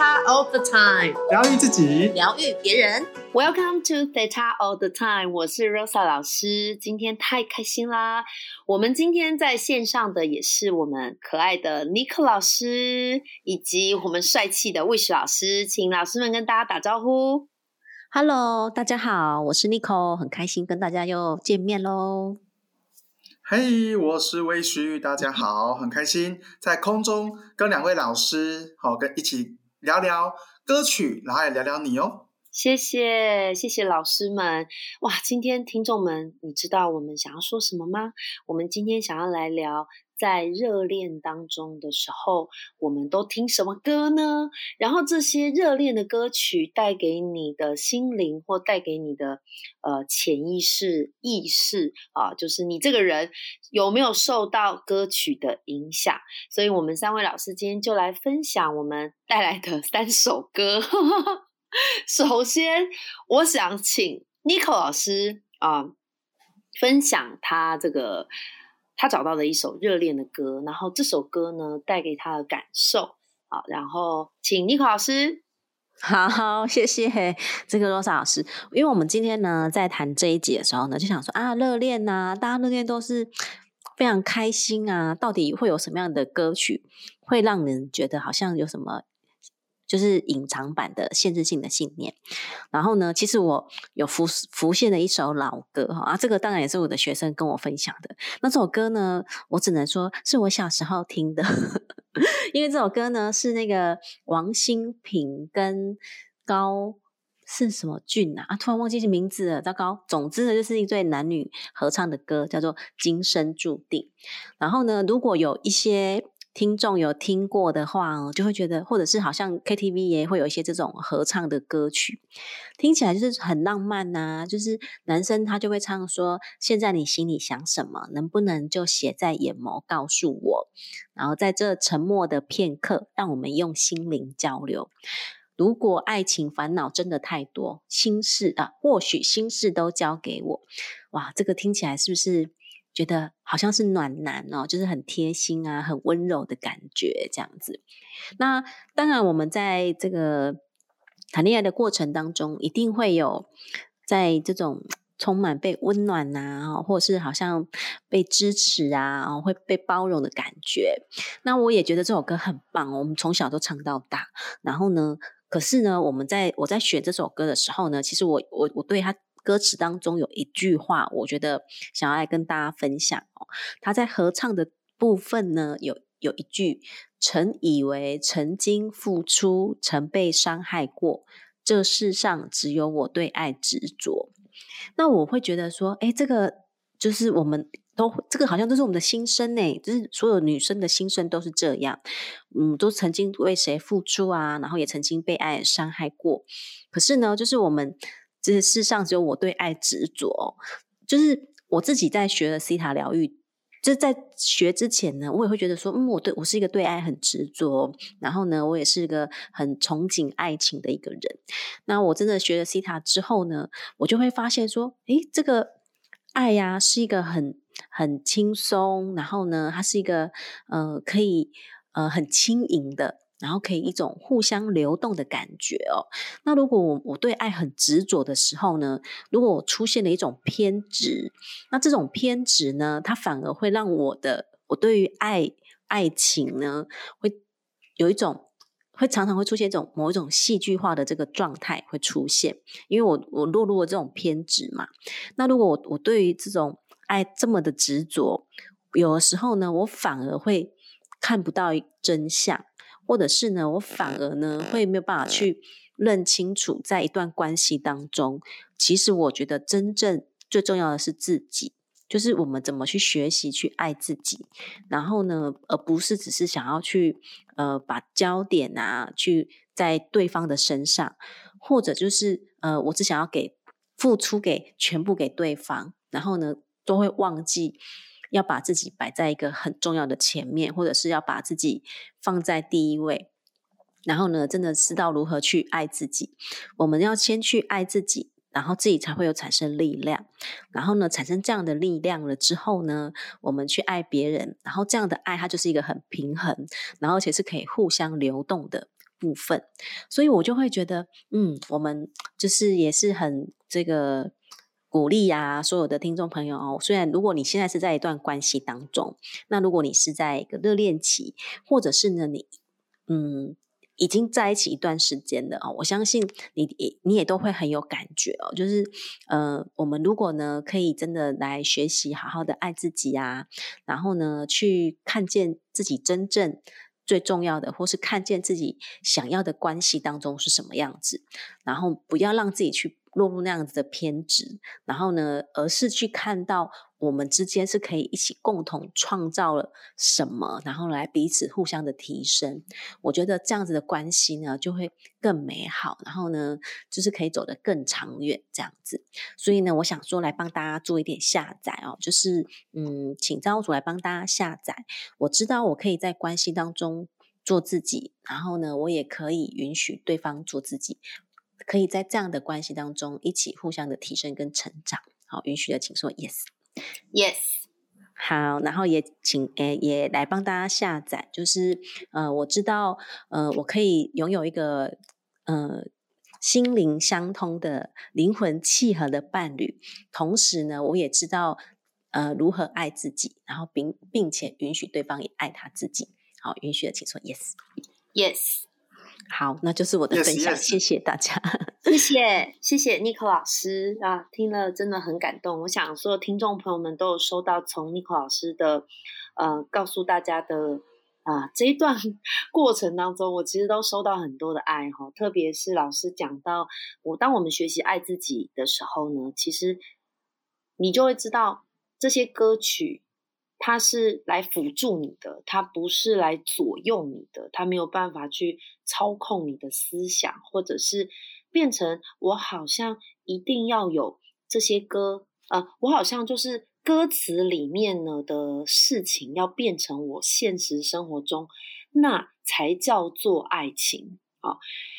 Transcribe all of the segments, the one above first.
Theta All the Time，疗愈自己，疗愈别人。Welcome to Theta All the Time，我是 Rosa 老师。今天太开心啦！我们今天在线上的也是我们可爱的 Nico 老师，以及我们帅气的 Wish 老师，请老师们跟大家打招呼。Hello，大家好，我是 Nico，很开心跟大家又见面喽。嘿，我是魏旭，大家好，很开心在空中跟两位老师好跟一起聊聊歌曲，然后也聊聊你哦。谢谢，谢谢老师们。哇，今天听众们，你知道我们想要说什么吗？我们今天想要来聊。在热恋当中的时候，我们都听什么歌呢？然后这些热恋的歌曲带给你的心灵，或带给你的呃潜意识意识啊，就是你这个人有没有受到歌曲的影响？所以，我们三位老师今天就来分享我们带来的三首歌。首先，我想请 Nico 老师啊分享他这个。他找到的一首热恋的歌，然后这首歌呢带给他的感受，好，然后请妮可老师，好，好谢谢这个罗莎老师，因为我们今天呢在谈这一集的时候呢，就想说啊，热恋呐，大家热恋都是非常开心啊，到底会有什么样的歌曲会让人觉得好像有什么？就是隐藏版的限制性的信念。然后呢，其实我有浮浮现了一首老歌哈啊，这个当然也是我的学生跟我分享的。那这首歌呢，我只能说是我小时候听的，因为这首歌呢是那个王心平跟高是什么俊啊啊，突然忘记名字了，糟糕。总之呢，就是一对男女合唱的歌，叫做《今生注定》。然后呢，如果有一些。听众有听过的话哦，就会觉得，或者是好像 KTV 也会有一些这种合唱的歌曲，听起来就是很浪漫呐。就是男生他就会唱说：“现在你心里想什么？能不能就写在眼眸告诉我？”然后在这沉默的片刻，让我们用心灵交流。如果爱情烦恼真的太多，心事啊，或许心事都交给我。哇，这个听起来是不是？觉得好像是暖男哦，就是很贴心啊，很温柔的感觉这样子。那当然，我们在这个谈恋爱的过程当中，一定会有在这种充满被温暖呐，或者是好像被支持啊，会被包容的感觉。那我也觉得这首歌很棒，我们从小都唱到大。然后呢，可是呢，我们在我在选这首歌的时候呢，其实我我我对他。歌词当中有一句话，我觉得想要来跟大家分享哦。他在合唱的部分呢，有有一句：“曾以为曾经付出，曾被伤害过，这世上只有我对爱执着。”那我会觉得说，哎，这个就是我们都这个好像都是我们的心声呢，就是所有女生的心声都是这样，嗯，都曾经为谁付出啊，然后也曾经被爱伤害过。可是呢，就是我们。这世上只有我对爱执着，就是我自己在学了西塔疗愈，就在学之前呢，我也会觉得说，嗯，我对我是一个对爱很执着，然后呢，我也是一个很憧憬爱情的一个人。那我真的学了西塔之后呢，我就会发现说，诶，这个爱呀，是一个很很轻松，然后呢，它是一个呃，可以呃很轻盈的。然后可以一种互相流动的感觉哦。那如果我我对爱很执着的时候呢？如果我出现了一种偏执，那这种偏执呢，它反而会让我的我对于爱爱情呢，会有一种会常常会出现一种某一种戏剧化的这个状态会出现，因为我我落入了这种偏执嘛。那如果我我对于这种爱这么的执着，有的时候呢，我反而会看不到真相。或者是呢，我反而呢会没有办法去认清楚，在一段关系当中，其实我觉得真正最重要的是自己，就是我们怎么去学习去爱自己，然后呢，而不是只是想要去呃把焦点啊去在对方的身上，或者就是呃我只想要给付出给全部给对方，然后呢都会忘记。要把自己摆在一个很重要的前面，或者是要把自己放在第一位，然后呢，真的知道如何去爱自己。我们要先去爱自己，然后自己才会有产生力量。然后呢，产生这样的力量了之后呢，我们去爱别人，然后这样的爱它就是一个很平衡，然后而且是可以互相流动的，部分，所以我就会觉得，嗯，我们就是也是很这个鼓励啊，所有的听众朋友哦。虽然如果你现在是在一段关系当中，那如果你是在一个热恋期，或者是呢你，嗯。已经在一起一段时间了哦，我相信你也你也都会很有感觉哦。就是呃，我们如果呢可以真的来学习，好好的爱自己啊，然后呢去看见自己真正最重要的，或是看见自己想要的关系当中是什么样子，然后不要让自己去。落入那样子的偏执，然后呢，而是去看到我们之间是可以一起共同创造了什么，然后来彼此互相的提升。我觉得这样子的关系呢，就会更美好，然后呢，就是可以走得更长远这样子。所以呢，我想说来帮大家做一点下载哦，就是嗯，请造物主来帮大家下载。我知道我可以在关系当中做自己，然后呢，我也可以允许对方做自己。可以在这样的关系当中一起互相的提升跟成长，好，允许的请说 yes，yes，好，然后也请诶也来帮大家下载，就是呃我知道呃我可以拥有一个呃心灵相通的灵魂契合的伴侣，同时呢我也知道呃如何爱自己，然后并并且允许对方也爱他自己，好，允许的请说 yes，yes。好，那就是我的分享，谢谢大家，谢谢谢谢 n i c o 老师啊，听了真的很感动。我想所有，听众朋友们都有收到从 n i c o 老师的呃告诉大家的啊这一段 过程当中，我其实都收到很多的爱哈。特别是老师讲到我，当我们学习爱自己的时候呢，其实你就会知道这些歌曲。它是来辅助你的，它不是来左右你的，它没有办法去操控你的思想，或者是变成我好像一定要有这些歌，呃，我好像就是歌词里面呢的事情要变成我现实生活中，那才叫做爱情啊。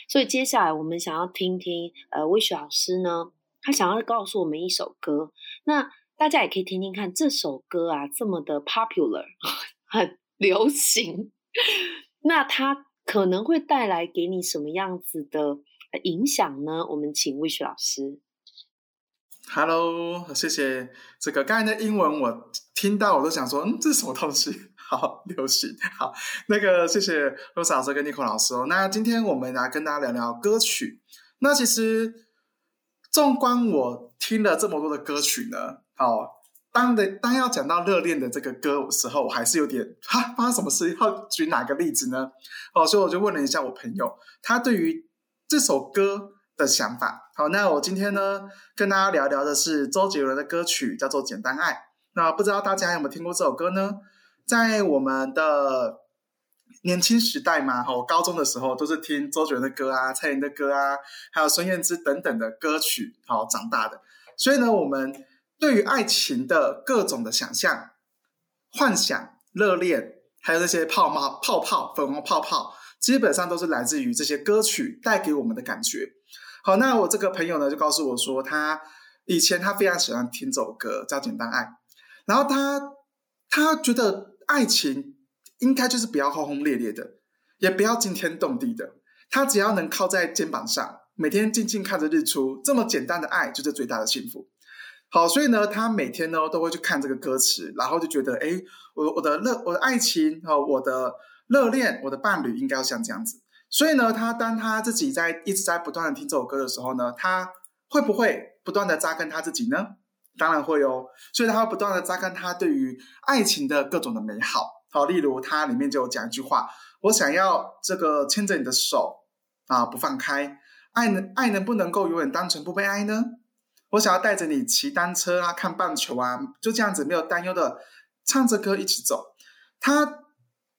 所以接下来我们想要听听，呃，魏雪老师呢，他想要告诉我们一首歌，那。大家也可以听听看这首歌啊，这么的 popular，很流行。那它可能会带来给你什么样子的影响呢？我们请魏雪老师。Hello，谢谢。这个刚才的英文我听到，我都想说，嗯，这是什么东西？好流行。好，那个谢谢罗莎老师跟尼克老师哦。那今天我们来跟大家聊聊歌曲。那其实纵观我听了这么多的歌曲呢。哦，当的当要讲到热恋的这个歌时候，我还是有点哈，发生什么事？要举哪个例子呢？哦，所以我就问了一下我朋友，他对于这首歌的想法。好，那我今天呢，跟大家聊聊的是周杰伦的歌曲，叫做《简单爱》。那不知道大家有没有听过这首歌呢？在我们的年轻时代嘛，哈，高中的时候都是听周杰伦的歌啊，蔡琴的歌啊，还有孙燕姿等等的歌曲，好长大的。所以呢，我们。对于爱情的各种的想象、幻想、热恋，还有那些泡沫、泡泡、粉红泡泡，基本上都是来自于这些歌曲带给我们的感觉。好，那我这个朋友呢，就告诉我说，他以前他非常喜欢听这首歌，叫《简单爱》，然后他他觉得爱情应该就是不要轰轰烈烈的，也不要惊天动地的，他只要能靠在肩膀上，每天静静看着日出，这么简单的爱就是最大的幸福。好，所以呢，他每天呢都会去看这个歌词，然后就觉得，哎，我我的热我的爱情和我的热恋，我的伴侣应该要像这样子。所以呢，他当他自己在一直在不断的听这首歌的时候呢，他会不会不断的扎根他自己呢？当然会哦。所以他会不断的扎根他对于爱情的各种的美好。好，例如他里面就有讲一句话：我想要这个牵着你的手啊，不放开。爱能爱能不能够永远单纯不被爱呢？我想要带着你骑单车啊，看棒球啊，就这样子没有担忧的唱着歌一起走。他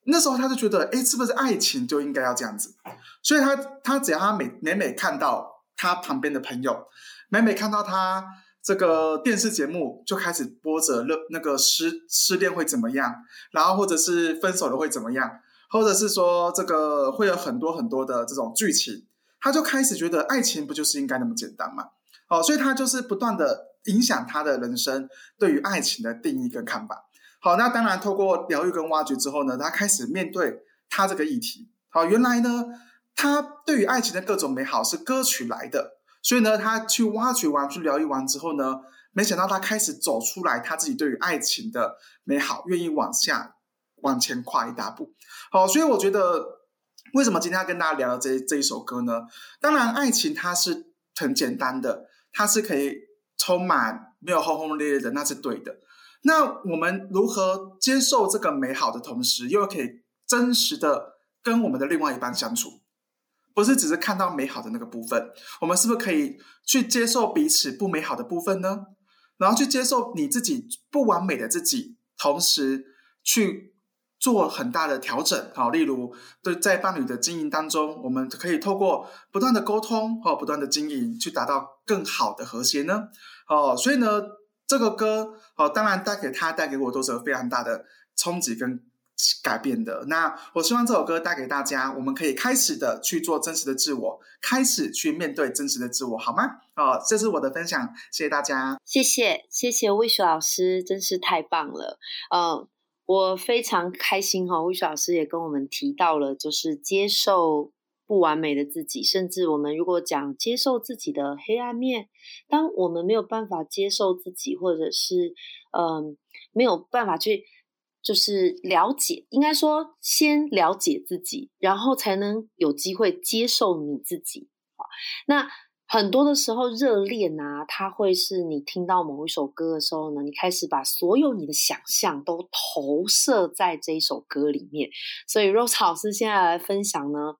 那时候他就觉得，哎，是不是爱情就应该要这样子？所以他他只要他每每每看到他旁边的朋友，每每看到他这个电视节目就开始播着热那个失失恋会怎么样，然后或者是分手了会怎么样，或者是说这个会有很多很多的这种剧情，他就开始觉得爱情不就是应该那么简单吗？哦，所以他就是不断的影响他的人生对于爱情的定义跟看法。好，那当然透过疗愈跟挖掘之后呢，他开始面对他这个议题。好，原来呢，他对于爱情的各种美好是歌曲来的，所以呢，他去挖掘完、去疗愈完之后呢，没想到他开始走出来，他自己对于爱情的美好，愿意往下往前跨一大步。好，所以我觉得，为什么今天要跟大家聊这这一首歌呢？当然，爱情它是很简单的，它是可以充满没有轰轰烈烈的，那是对的。那我们如何接受这个美好的同时，又可以真实的跟我们的另外一半相处？不是只是看到美好的那个部分，我们是不是可以去接受彼此不美好的部分呢？然后去接受你自己不完美的自己，同时去做很大的调整。好，例如对在伴侣的经营当中，我们可以透过不断的沟通和不断的经营，去达到更好的和谐呢？哦，所以呢，这个歌哦，当然带给他带给我都是非常大的冲击跟。改变的那，我希望这首歌带给大家，我们可以开始的去做真实的自我，开始去面对真实的自我，好吗？哦，这是我的分享，谢谢大家，谢谢谢谢魏雪老师，真是太棒了，嗯，我非常开心哈，魏雪老师也跟我们提到了，就是接受不完美的自己，甚至我们如果讲接受自己的黑暗面，当我们没有办法接受自己，或者是嗯没有办法去。就是了解，应该说先了解自己，然后才能有机会接受你自己。那很多的时候，热恋啊，它会是你听到某一首歌的时候呢，你开始把所有你的想象都投射在这一首歌里面。所以，Rose 老师现在来分享呢，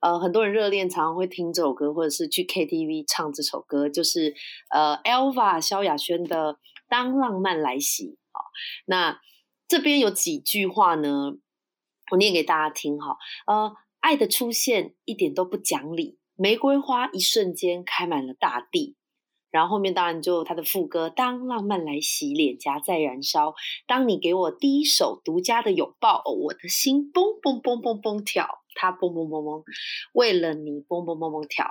呃，很多人热恋常常会听这首歌，或者是去 KTV 唱这首歌，就是呃，Elva 萧亚轩的《当浪漫来袭》好，那。这边有几句话呢，我念给大家听哈。呃，爱的出现一点都不讲理，玫瑰花一瞬间开满了大地。然后后面当然就他的副歌，当浪漫来袭，脸颊在燃烧。当你给我第一手独家的拥抱，我的心嘣嘣嘣嘣嘣跳，它嘣嘣嘣嘣，为了你嘣嘣嘣嘣跳。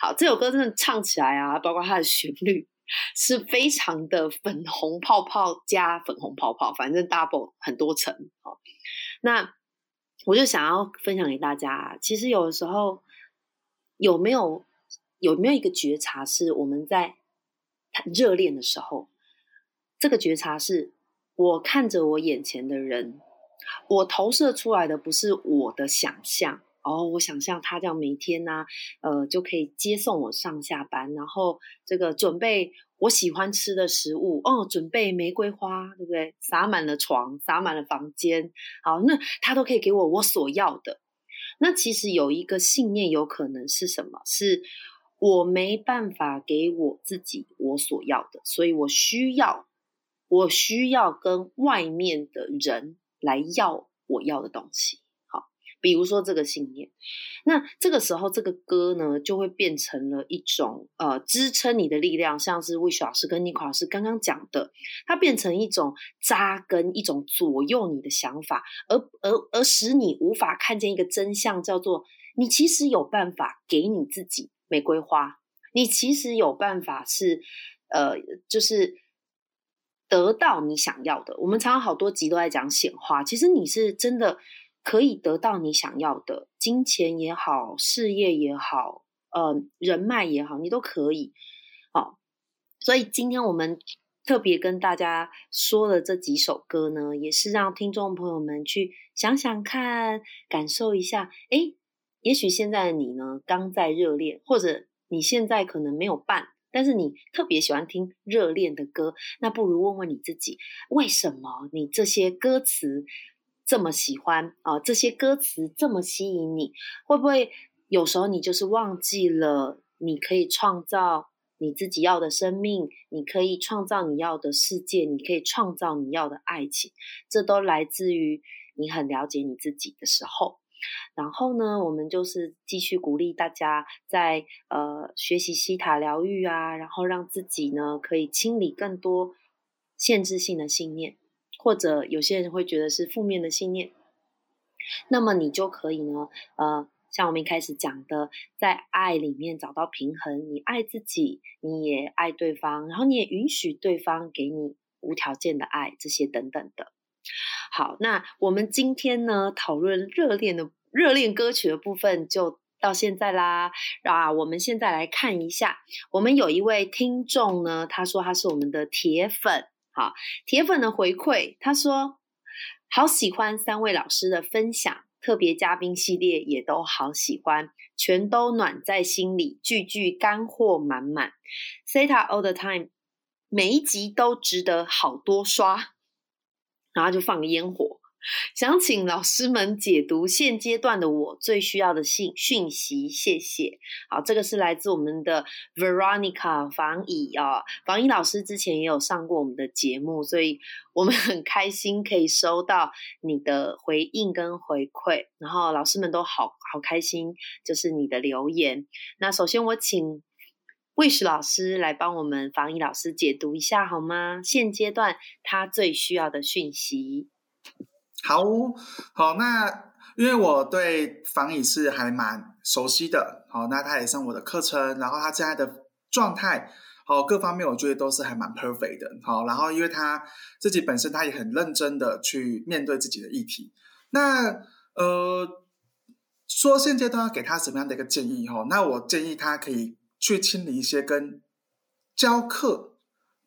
好，这首歌真的唱起来啊，包括它的旋律。是非常的粉红泡泡加粉红泡泡，反正 double 很多层哦。那我就想要分享给大家，其实有的时候有没有有没有一个觉察，是我们在热恋的时候，这个觉察是我看着我眼前的人，我投射出来的不是我的想象。哦，我想象他这样每天呢，呃，就可以接送我上下班，然后这个准备我喜欢吃的食物，哦，准备玫瑰花，对不对？洒满了床，洒满了房间，好，那他都可以给我我所要的。那其实有一个信念，有可能是什么？是我没办法给我自己我所要的，所以我需要，我需要跟外面的人来要我要的东西。比如说这个信念，那这个时候这个歌呢，就会变成了一种呃支撑你的力量，像是魏雪老师跟尼克老师刚刚讲的，它变成一种扎根，一种左右你的想法，而而而使你无法看见一个真相，叫做你其实有办法给你自己玫瑰花，你其实有办法是呃，就是得到你想要的。我们常常好多集都在讲显化，其实你是真的。可以得到你想要的金钱也好，事业也好，呃，人脉也好，你都可以。好，所以今天我们特别跟大家说的这几首歌呢，也是让听众朋友们去想想看，感受一下。诶，也许现在的你呢，刚在热恋，或者你现在可能没有伴，但是你特别喜欢听热恋的歌，那不如问问你自己，为什么你这些歌词？这么喜欢啊，这些歌词这么吸引你，会不会有时候你就是忘记了，你可以创造你自己要的生命，你可以创造你要的世界，你可以创造你要的爱情，这都来自于你很了解你自己的时候。然后呢，我们就是继续鼓励大家在呃学习西塔疗愈啊，然后让自己呢可以清理更多限制性的信念。或者有些人会觉得是负面的信念，那么你就可以呢，呃，像我们一开始讲的，在爱里面找到平衡，你爱自己，你也爱对方，然后你也允许对方给你无条件的爱，这些等等的。好，那我们今天呢讨论热恋的热恋歌曲的部分就。到现在啦。啊，我们现在来看一下，我们有一位听众呢，他说他是我们的铁粉，好，铁粉的回馈，他说好喜欢三位老师的分享，特别嘉宾系列也都好喜欢，全都暖在心里，句句干货满满。Seta all the time，每一集都值得好多刷，然后就放个烟火。想请老师们解读现阶段的我最需要的信讯息，谢谢。好，这个是来自我们的 Veronica 房乙啊，房乙老师之前也有上过我们的节目，所以我们很开心可以收到你的回应跟回馈，然后老师们都好好开心，就是你的留言。那首先我请 Wish 老师来帮我们房乙老师解读一下好吗？现阶段他最需要的讯息。好好，那因为我对房乙是还蛮熟悉的，好，那他也上我的课程，然后他现在的状态，好，各方面我觉得都是还蛮 perfect 的，好，然后因为他自己本身他也很认真的去面对自己的议题，那呃，说现阶段要给他什么样的一个建议哈？那我建议他可以去清理一些跟教课、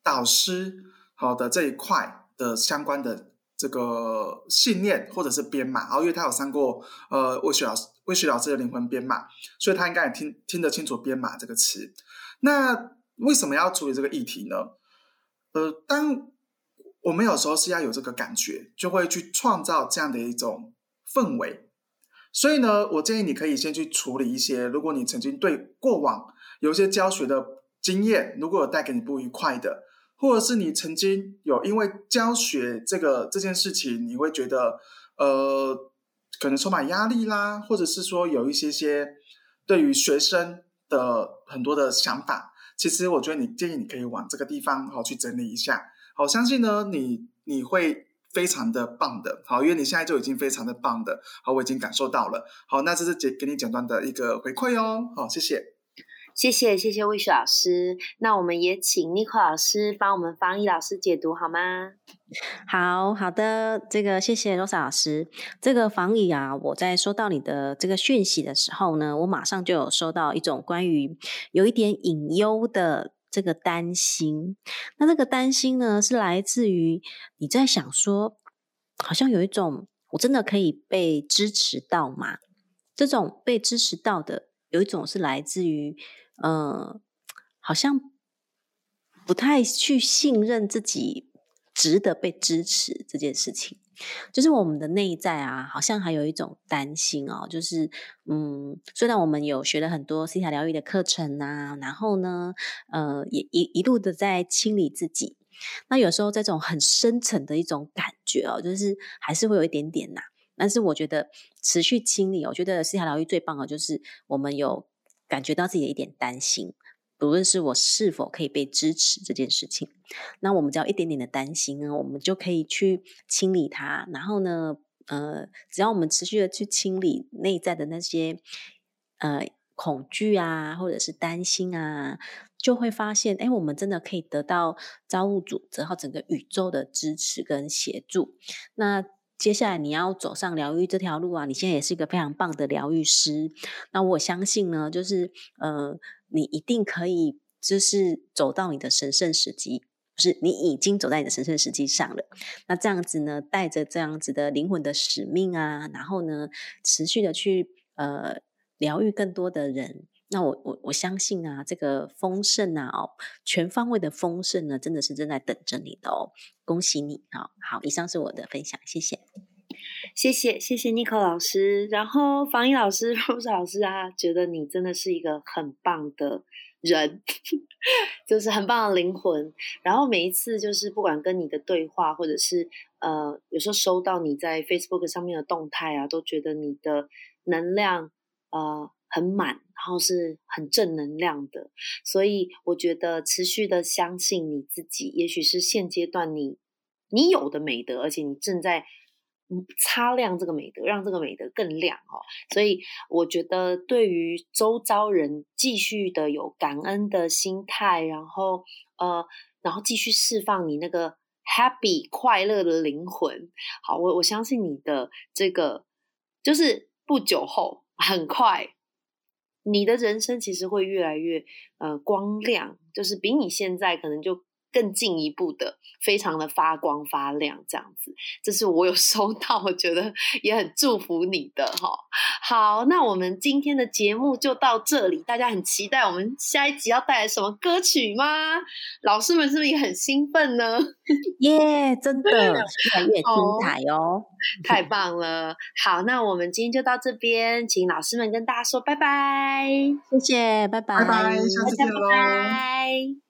导师好的这一块的相关的。这个信念或者是编码，然后因为他有上过呃魏雪老师魏雪老师的灵魂编码，所以他应该也听听得清楚编码这个词。那为什么要处理这个议题呢？呃，当我们有时候是要有这个感觉，就会去创造这样的一种氛围。所以呢，我建议你可以先去处理一些，如果你曾经对过往有一些教学的经验，如果有带给你不愉快的。或者是你曾经有因为教学这个这件事情，你会觉得呃可能充满压力啦，或者是说有一些些对于学生的很多的想法，其实我觉得你建议你可以往这个地方好去整理一下。好，相信呢你你会非常的棒的，好，因为你现在就已经非常的棒的，好，我已经感受到了。好，那这是简给你简单的一个回馈哦，好，谢谢。谢谢谢谢魏雪老师，那我们也请 n i c o 老师帮我们方毅老师解读好吗？好好的，这个谢谢 Rosa 老师。这个防疫啊，我在收到你的这个讯息的时候呢，我马上就有收到一种关于有一点隐忧的这个担心。那这个担心呢，是来自于你在想说，好像有一种我真的可以被支持到吗？这种被支持到的，有一种是来自于。嗯，好像不太去信任自己值得被支持这件事情，就是我们的内在啊，好像还有一种担心哦，就是嗯，虽然我们有学了很多西塔疗愈的课程啊，然后呢，呃，也一一路的在清理自己，那有时候这种很深层的一种感觉哦，就是还是会有一点点呐，但是我觉得持续清理，我觉得西塔疗愈最棒的就是我们有。感觉到自己的一点担心，不论是我是否可以被支持这件事情，那我们只要一点点的担心呢，我们就可以去清理它。然后呢，呃，只要我们持续的去清理内在的那些呃恐惧啊，或者是担心啊，就会发现，哎，我们真的可以得到造物主、然后整个宇宙的支持跟协助。那接下来你要走上疗愈这条路啊！你现在也是一个非常棒的疗愈师。那我相信呢，就是呃，你一定可以，就是走到你的神圣时机，不是你已经走在你的神圣时机上了。那这样子呢，带着这样子的灵魂的使命啊，然后呢，持续的去呃疗愈更多的人。那我我我相信啊，这个丰盛啊，哦，全方位的丰盛呢，真的是正在等着你的哦，恭喜你啊好，以上是我的分享，谢谢，谢谢谢谢 n i c o 老师，然后防疫老师 Rose 老师啊，觉得你真的是一个很棒的人，就是很棒的灵魂，然后每一次就是不管跟你的对话，或者是呃，有时候收到你在 Facebook 上面的动态啊，都觉得你的能量呃。很满，然后是很正能量的，所以我觉得持续的相信你自己，也许是现阶段你你有的美德，而且你正在擦亮这个美德，让这个美德更亮哦。所以我觉得对于周遭人继续的有感恩的心态，然后呃，然后继续释放你那个 happy 快乐的灵魂。好，我我相信你的这个就是不久后很快。你的人生其实会越来越呃光亮，就是比你现在可能就。更进一步的，非常的发光发亮，这样子，这是我有 收到，我觉得也很祝福你的哈。好，那我们今天的节目就到这里，大家很期待我们下一集要带来什么歌曲吗？老师们是不是也很兴奋呢？耶，真的越来越精彩哦，太棒了。好，那我们今天就到这边，请老师们跟大家说拜拜，谢谢，拜拜，拜拜，下次见喽。